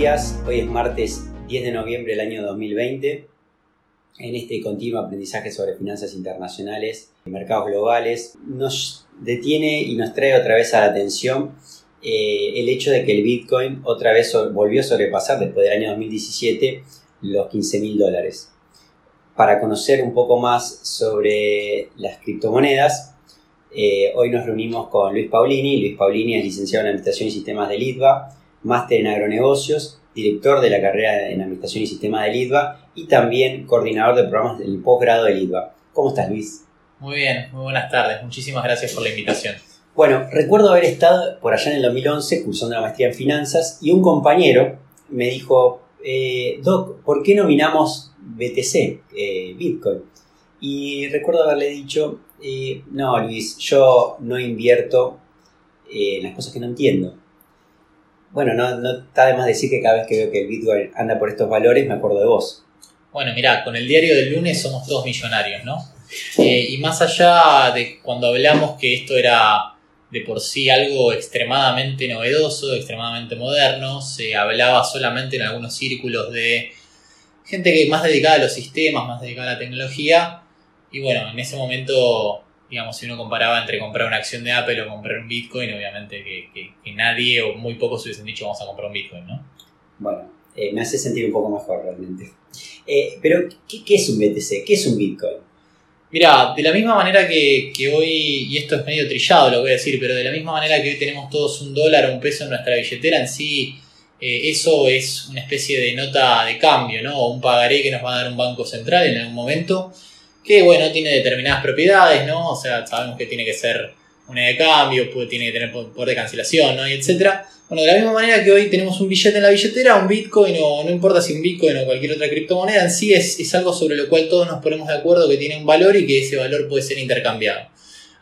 Hoy es martes 10 de noviembre del año 2020. En este continuo aprendizaje sobre finanzas internacionales, mercados globales, nos detiene y nos trae otra vez a la atención eh, el hecho de que el Bitcoin otra vez volvió a sobrepasar después del año 2017 los 15 mil dólares. Para conocer un poco más sobre las criptomonedas, eh, hoy nos reunimos con Luis Paulini. Luis Paulini es licenciado en Administración y Sistemas del ITBA, máster en agronegocios, director de la carrera en Administración y Sistemas del ITBA y también coordinador de programas del posgrado del ITBA. ¿Cómo estás, Luis? Muy bien, muy buenas tardes. Muchísimas gracias por la invitación. Bueno, recuerdo haber estado por allá en el 2011 cursando la maestría en finanzas y un compañero me dijo, eh, Doc, ¿por qué nominamos BTC, eh, Bitcoin? Y recuerdo haberle dicho, eh, no, Luis, yo no invierto en las cosas que no entiendo. Bueno, no, no está de más decir que cada vez que veo que el Bitcoin anda por estos valores me acuerdo de vos. Bueno, mirá, con el diario del lunes somos todos millonarios, ¿no? y más allá de cuando hablamos que esto era de por sí algo extremadamente novedoso, extremadamente moderno, se hablaba solamente en algunos círculos de gente que más dedicada a los sistemas, más dedicada a la tecnología, y bueno, en ese momento, digamos, si uno comparaba entre comprar una acción de Apple o comprar un Bitcoin, obviamente que, nadie o muy pocos hubiesen dicho vamos a comprar un Bitcoin, ¿no? Bueno, eh, me hace sentir un poco mejor realmente. Eh, pero, ¿qué, es un BTC? ¿Qué es un Bitcoin? Mira, de la misma manera que, hoy, y esto es medio trillado lo voy a decir, pero de la misma manera que hoy tenemos todos un dólar o un peso en nuestra billetera, en sí eh, eso es una especie de nota de cambio, ¿no? O un pagaré que nos va a dar un banco central en algún momento que bueno, tiene determinadas propiedades, ¿no? O sea, sabemos que tiene que ser una de cambio, puede, tiene que tener poder de cancelación, ¿no? Y etcétera. Bueno, de la misma manera que hoy tenemos un billete en la billetera, un Bitcoin, o no importa si un Bitcoin o cualquier otra criptomoneda, en sí es, es algo sobre lo cual todos nos ponemos de acuerdo que tiene un valor y que ese valor puede ser intercambiado.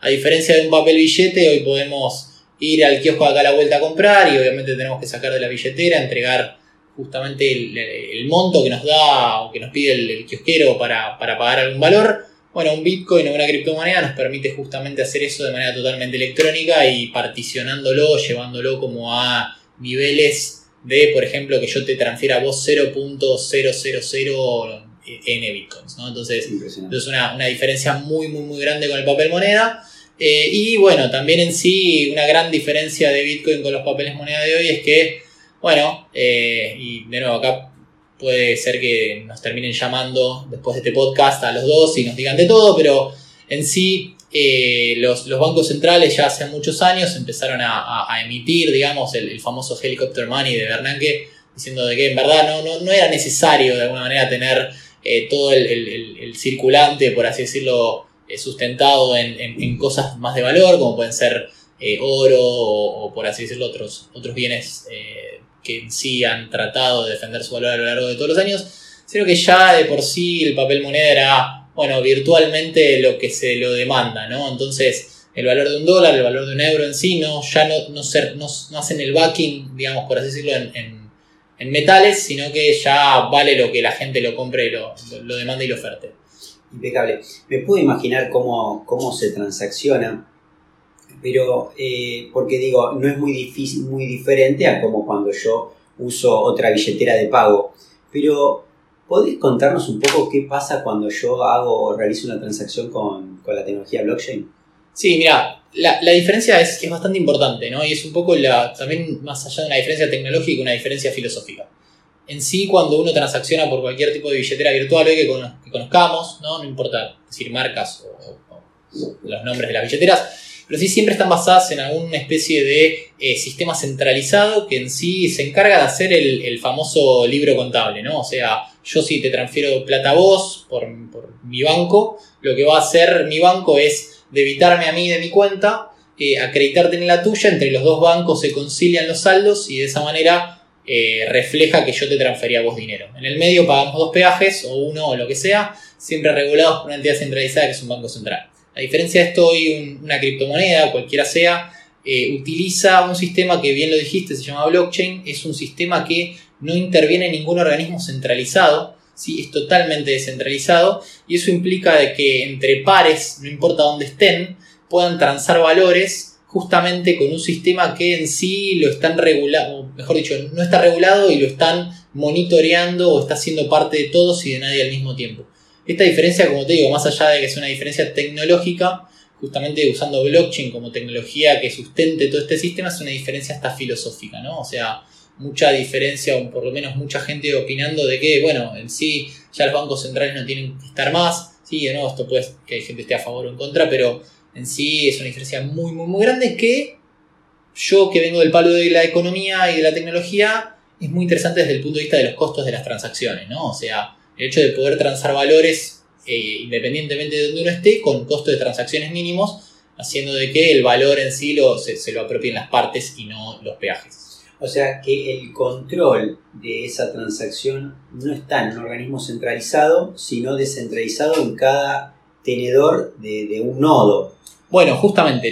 A diferencia de un papel billete, hoy podemos ir al kiosco acá a la vuelta a comprar y obviamente tenemos que sacar de la billetera, entregar justamente el, monto que nos da o que nos pide el, kiosquero para, pagar algún valor. Bueno, un Bitcoin o una criptomoneda nos permite justamente hacer eso de manera totalmente electrónica y particionándolo, llevándolo como a niveles de, por ejemplo, que yo te transfiera a vos 0.000 n bitcoins. ¿no? Entonces, es una, diferencia muy, muy, muy grande con el papel moneda. Eh, y bueno, también en sí, una gran diferencia de Bitcoin con los papeles moneda de hoy es que bueno, eh, y de nuevo acá puede ser que nos terminen llamando después de este podcast a los dos y nos digan de todo, pero en sí eh, los, bancos centrales ya hace muchos años empezaron a, emitir, digamos, el, famoso helicopter money de Bernanke, diciendo de que en verdad no, no, era necesario de alguna manera tener eh, todo el, circulante, por así decirlo, sustentado en, cosas más de valor, como pueden ser oro o, por así decirlo, otros, otros bienes que en sí han tratado de defender su valor a lo largo de todos los años, sino que ya de por sí el papel moneda era, bueno, virtualmente lo que se lo demanda, ¿no? Entonces, el valor de un dólar, el valor de un euro en sí, no, ya no, no, no, hacen el backing, digamos, por así decirlo, en, metales, sino que ya vale lo que la gente lo compre lo, lo, demanda y lo oferte. Impecable. Me puedo imaginar cómo, cómo se transacciona pero eh, porque digo, no es muy difícil, muy diferente a como cuando yo uso otra billetera de pago. Pero, ¿podés contarnos un poco qué pasa cuando yo hago o realizo una transacción con, la tecnología blockchain? Sí, mira, la, diferencia es, es, bastante importante, ¿no? Y es un poco la, también más allá de una diferencia tecnológica, una diferencia filosófica. En sí, cuando uno transacciona por cualquier tipo de billetera virtual que, conozcamos, ¿no? No importa decir marcas o los nombres de las billeteras, pero sí siempre están basadas en alguna especie de eh, sistema centralizado que en sí se encarga de hacer el, famoso libro contable, ¿no? O sea, yo si te transfiero plata a vos por, mi banco, lo que va a hacer mi banco es debitarme a mí de mi cuenta, eh, acreditarte en la tuya, entre los dos bancos se concilian los saldos y de esa manera eh, refleja que yo te transferí a vos dinero. En el medio pagamos dos peajes, o uno o lo que sea, siempre regulados por una entidad centralizada que es un banco central. A diferencia de esto, hoy una criptomoneda, cualquiera sea, eh, utiliza un sistema que bien lo dijiste, se llama blockchain, es un sistema que no interviene en ningún organismo centralizado, ¿sí? es totalmente descentralizado y eso implica de que entre pares, no importa dónde estén, puedan transar valores justamente con un sistema que en sí lo están regulando, mejor dicho, no está regulado y lo están monitoreando o está siendo parte de todos y de nadie al mismo tiempo. Esta diferencia, como te digo, más allá de que es una diferencia tecnológica, justamente usando blockchain como tecnología que sustente todo este sistema, es una diferencia hasta filosófica, ¿no? O sea, mucha diferencia, o por lo menos mucha gente opinando de que, bueno, en sí ya los bancos centrales no tienen que estar más, sí o no, esto puede que hay gente esté a favor o en contra, pero en sí es una diferencia muy, muy, muy grande que yo que vengo del palo de la economía y de la tecnología, es muy interesante desde el punto de vista de los costos de las transacciones, ¿no? O sea, el hecho de poder transar valores eh, independientemente de donde uno esté, con costos de transacciones mínimos, haciendo de que el valor en sí lo, se, se lo apropien las partes y no los peajes. O sea que el control de esa transacción no está en un organismo centralizado, sino descentralizado en cada tenedor de, un nodo. Bueno, justamente,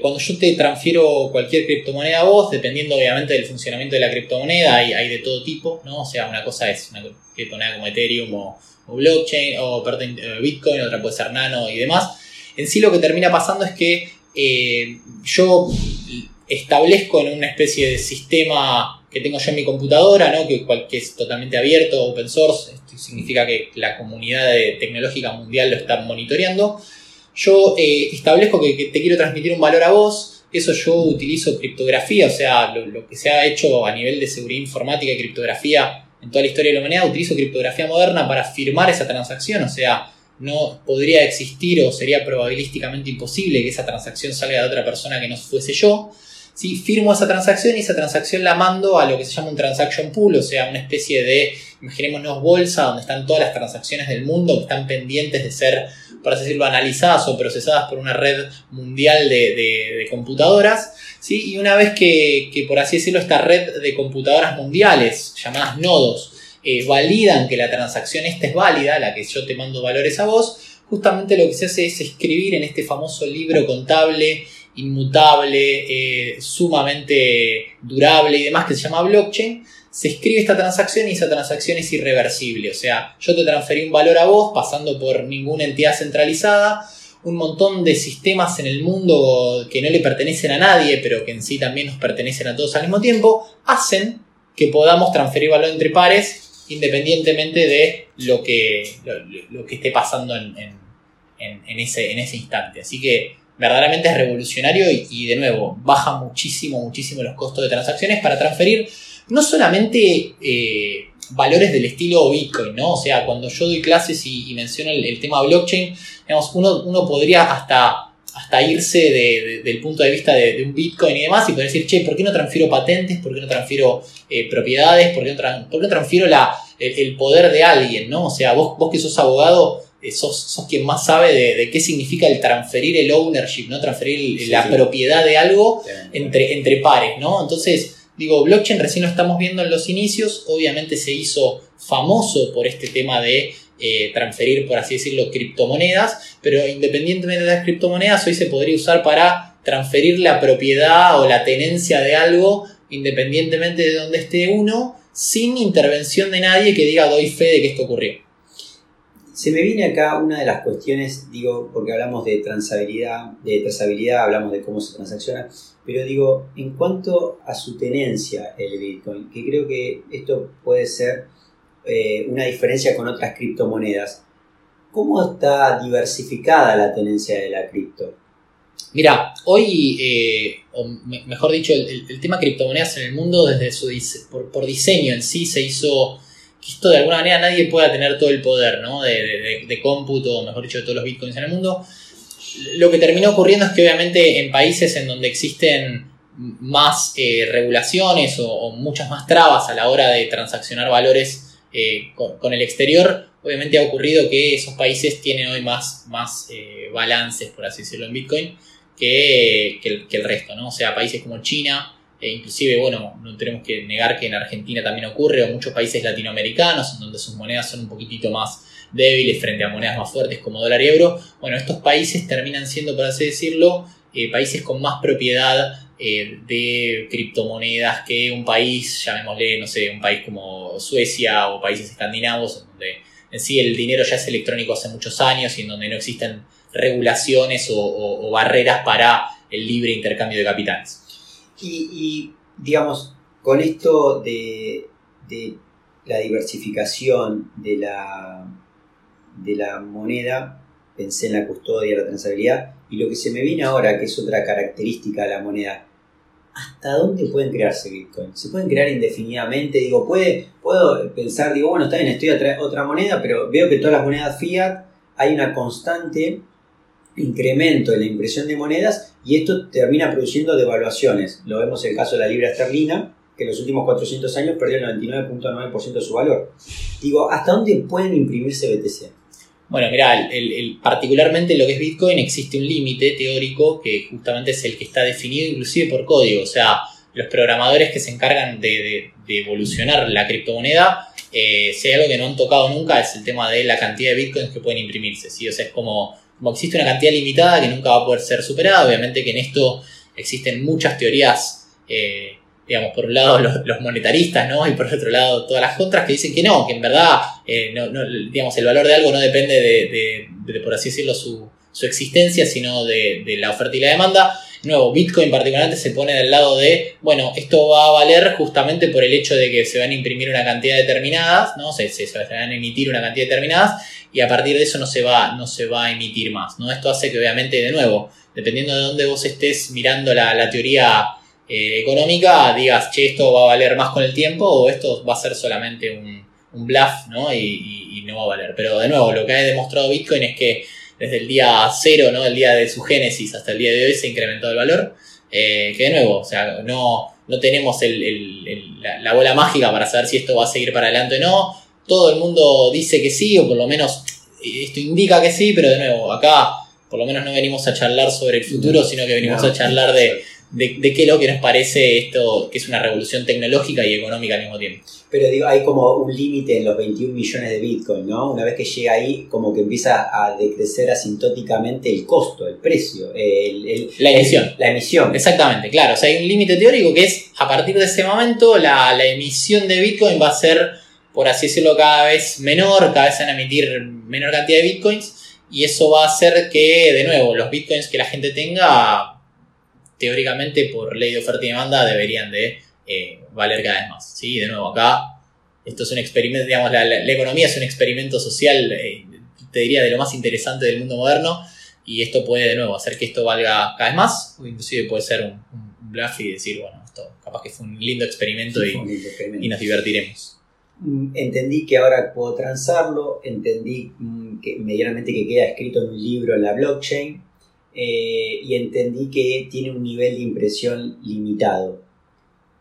cuando yo te transfiero cualquier criptomoneda a vos, dependiendo obviamente del funcionamiento de la criptomoneda, hay, de todo tipo, ¿no? O sea, una cosa es una criptomoneda como Ethereum o, blockchain, o eh, Bitcoin, otra puede ser Nano y demás. En sí lo que termina pasando es que eh, yo establezco en una especie de sistema que tengo yo en mi computadora, ¿no? que, es totalmente abierto, open source, esto significa que la comunidad tecnológica mundial lo está monitoreando. Yo eh, establezco que, te quiero transmitir un valor a vos, eso yo utilizo criptografía, o sea, lo, que se ha hecho a nivel de seguridad informática y criptografía en toda la historia de la humanidad, utilizo criptografía moderna para firmar esa transacción, o sea, no podría existir o sería probabilísticamente imposible que esa transacción salga de otra persona que no fuese yo. ¿sí? firmo esa transacción y esa transacción la mando a lo que se llama un transaction pool, o sea, una especie de, imaginémonos bolsa donde están todas las transacciones del mundo que están pendientes de ser, por así decirlo, analizadas o procesadas por una red mundial de, computadoras. ¿sí? Y una vez que, por así decirlo, esta red de computadoras mundiales, llamadas nodos, eh, validan que la transacción esta es válida, la que yo te mando valores a vos, justamente lo que se hace es escribir en este famoso libro contable inmutable, eh, sumamente durable y demás que se llama blockchain, se escribe esta transacción y esa transacción es irreversible. O sea, yo te transferí un valor a vos pasando por ninguna entidad centralizada, un montón de sistemas en el mundo que no le pertenecen a nadie, pero que en sí también nos pertenecen a todos al mismo tiempo, hacen que podamos transferir valor entre pares independientemente de lo que, lo, que esté pasando en, ese, en ese instante. Así que verdaderamente es revolucionario y, de nuevo baja muchísimo, muchísimo los costos de transacciones para transferir no solamente eh, valores del estilo Bitcoin, ¿no? O sea, cuando yo doy clases y, menciono el, tema blockchain, digamos, uno, uno podría hasta, hasta irse del punto de vista de, un Bitcoin y demás y poder decir, che, ¿por qué no transfiero patentes? ¿Por qué no transfiero eh, propiedades? ¿Por qué no, transfiero la, el, poder de alguien, ¿no? O sea, vos, vos que sos abogado eh, sos, quien más sabe de, qué significa el transferir el ownership, ¿no? Transferir la propiedad de algo entre, entre pares, ¿no? Entonces, digo, blockchain recién lo estamos viendo en los inicios, obviamente se hizo famoso por este tema de eh, transferir, por así decirlo, criptomonedas, pero independientemente de las criptomonedas, hoy se podría usar para transferir la propiedad o la tenencia de algo, independientemente de donde esté uno, sin intervención de nadie que diga doy fe de que esto ocurrió. Se me viene acá una de las cuestiones, digo, porque hablamos de transabilidad, de trazabilidad, hablamos de cómo se transacciona, pero digo, en cuanto a su tenencia el Bitcoin, que creo que esto puede ser eh, una diferencia con otras criptomonedas, ¿cómo está diversificada la tenencia de la cripto? Mira, hoy, eh, o mejor dicho, el, tema criptomonedas en el mundo desde su por, por diseño en sí se hizo esto de alguna manera nadie pueda tener todo el poder ¿no? de, de, cómputo, mejor dicho, de todos los bitcoins en el mundo. Lo que terminó ocurriendo es que obviamente en países en donde existen más eh, regulaciones o, muchas más trabas a la hora de transaccionar valores eh, con, el exterior, obviamente ha ocurrido que esos países tienen hoy más, más eh, balances, por así decirlo, en Bitcoin que, que, el, resto, ¿no? O sea, países como China, e inclusive, bueno, no tenemos que negar que en Argentina también ocurre, o muchos países latinoamericanos, en donde sus monedas son un poquitito más débiles frente a monedas más fuertes como dólar y euro. Bueno, estos países terminan siendo, por así decirlo, eh, países con más propiedad eh, de criptomonedas que un país, llamémosle, no sé, un país como Suecia o países escandinavos, donde en sí el dinero ya es electrónico hace muchos años y en donde no existen regulaciones o barreras para el libre intercambio de capitales. Y, digamos, con esto de, la diversificación de la, de la moneda, pensé en la custodia, la transabilidad, y lo que se me viene ahora, que es otra característica de la moneda, ¿hasta dónde pueden crearse Bitcoin? ¿Se pueden crear indefinidamente? Digo, puede, puedo pensar, digo, bueno, está bien, estoy a otra moneda, pero veo que todas las monedas fiat hay una constante incremento en la impresión de monedas y esto termina produciendo devaluaciones. Lo vemos en el caso de la libra esterlina, que en los últimos 400 años perdió el 99.9% de su valor. Digo, ¿hasta dónde pueden imprimirse BTC? Bueno, mira, el, particularmente lo que es Bitcoin existe un límite teórico que justamente es el que está definido inclusive por código. O sea, los programadores que se encargan de, evolucionar la criptomoneda, eh, si hay algo que no han tocado nunca es el tema de la cantidad de Bitcoins que pueden imprimirse. ¿sí? O sea, es como, como existe una cantidad limitada que nunca va a poder ser superada. Obviamente que en esto existen muchas teorías. Eh, digamos, por un lado los, monetaristas, ¿no? Y por otro lado todas las contras que dicen que no, que en verdad, eh, digamos, el valor de algo no depende de, por así decirlo, su, existencia, sino de, la oferta y la demanda. Nuevo, Bitcoin particularmente se pone del lado de, bueno, esto va a valer justamente por el hecho de que se van a imprimir una cantidad determinada, ¿no? Se, se, van a emitir una cantidad determinada y a partir de eso no se va, no se va a emitir más, ¿no? Esto hace que obviamente, de nuevo, dependiendo de dónde vos estés mirando la, la teoría eh, económica digas, che, esto va a valer más con el tiempo o esto va a ser solamente un, bluff ¿no? Y, no va a valer. Pero de nuevo, lo que ha demostrado Bitcoin es que desde el día cero, ¿no? el día de su génesis hasta el día de hoy se ha incrementado el valor. Eh, que de nuevo, o sea, no, no tenemos la, bola mágica para saber si esto va a seguir para adelante o no. Todo el mundo dice que sí, o por lo menos esto indica que sí, pero de nuevo, acá por lo menos no venimos a charlar sobre el futuro, sino que venimos a charlar de de, qué es lo que nos parece esto, que es una revolución tecnológica y económica al mismo tiempo. Pero digo, hay como un límite en los 21 millones de Bitcoin, ¿no? Una vez que llega ahí, como que empieza a decrecer asintóticamente el costo, el precio, la emisión. la emisión. Exactamente, claro. O sea, hay un límite teórico que es, a partir de ese momento, la, la emisión de Bitcoin va a ser, por así decirlo, cada vez menor, cada vez van a emitir menor cantidad de Bitcoins. Y eso va a hacer que, de nuevo, los Bitcoins que la gente tenga teóricamente por ley de oferta y demanda deberían de eh, valer cada vez más. ¿sí? De nuevo, acá esto es un experimento, digamos, la, economía es un experimento social, eh, te diría, de lo más interesante del mundo moderno, y esto puede, de nuevo, hacer que esto valga cada vez más, o inclusive puede ser un, bluff y decir, bueno, esto capaz que fue un lindo experimento, y, y, nos divertiremos. Mm, entendí que ahora puedo transarlo, entendí mm, que medianamente que queda escrito en un libro en la blockchain, eh, y entendí que tiene un nivel de impresión limitado.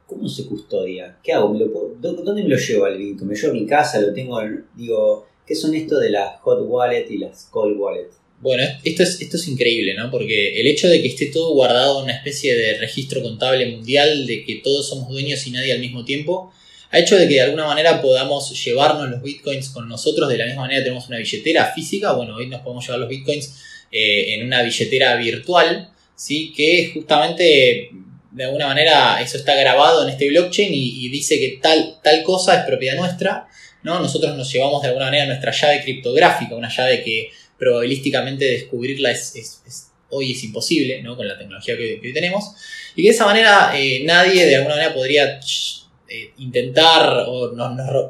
¿Cómo se custodia? ¿Qué hago? ¿Dónde me lo llevo al Bitcoin? ¿Me llevo a mi casa? ¿Lo tengo? Digo, ¿qué son esto de las hot wallet y las cold wallet? Bueno, esto es, esto es increíble, ¿no? Porque el hecho de que esté todo guardado en una especie de registro contable mundial, de que todos somos dueños y nadie al mismo tiempo, ha hecho de que de alguna manera podamos llevarnos los bitcoins con nosotros. De la misma manera tenemos una billetera física, bueno, hoy nos podemos llevar los bitcoins eh, en una billetera virtual, ¿sí? que justamente de alguna manera eso está grabado en este blockchain y, dice que tal, tal cosa es propiedad nuestra. ¿no? Nosotros nos llevamos de alguna manera nuestra llave criptográfica, una llave que probabilísticamente descubrirla es, hoy es imposible ¿no? con la tecnología que, hoy tenemos. Y que de esa manera eh, nadie de alguna manera podría eh, intentar, o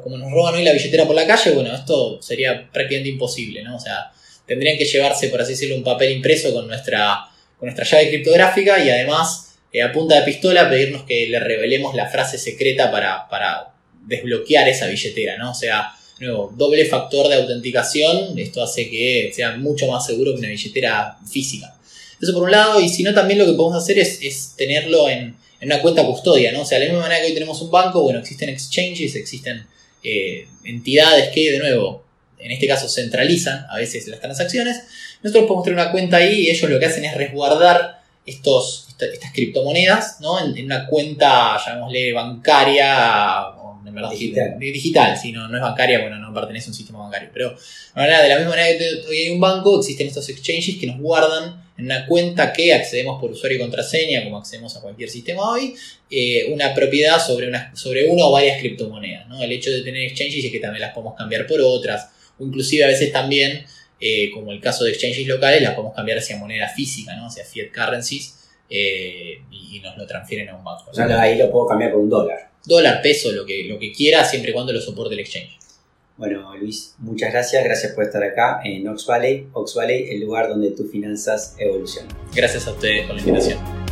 como nos roban hoy la billetera por la calle, bueno, esto sería prácticamente imposible, ¿no? O sea, tendrían que llevarse, por así decirlo, un papel impreso con nuestra, con nuestra llave criptográfica y además eh, a punta de pistola pedirnos que le revelemos la frase secreta para, para desbloquear esa billetera, ¿no? O sea, nuevo, doble factor de autenticación, esto hace que sea mucho más seguro que una billetera física. Eso por un lado, y si no, también lo que podemos hacer es, tenerlo en, una cuenta custodia, ¿no? O sea, de la misma manera que hoy tenemos un banco, bueno, existen exchanges, existen eh, entidades que, de nuevo, en este caso centralizan a veces las transacciones, nosotros podemos tener una cuenta ahí y ellos lo que hacen es resguardar estos, estas criptomonedas ¿no? en, una cuenta, llamémosle, bancaria, en verdad, digital, digital si no, no es bancaria, bueno, no pertenece a un sistema bancario, pero de la misma manera que hoy hay un banco, existen estos exchanges que nos guardan en una cuenta que accedemos por usuario y contraseña, como accedemos a cualquier sistema hoy, eh, una propiedad sobre, una, sobre una o varias criptomonedas. ¿no? El hecho de tener exchanges es que también las podemos cambiar por otras, o inclusive a veces también, eh, como el caso de exchanges locales, las podemos cambiar hacia moneda física, ¿no? hacia fiat currencies, eh, y, nos lo transfieren a un banco. ahí lo puedo cambiar por un dólar. Dólar, peso, lo que, lo que quiera, siempre y cuando lo soporte el exchange. Bueno, Luis, muchas gracias. Gracias por estar acá en Ox Valley. Ox Valley, el lugar donde tus finanzas evolucionan. Gracias a ustedes por la invitación.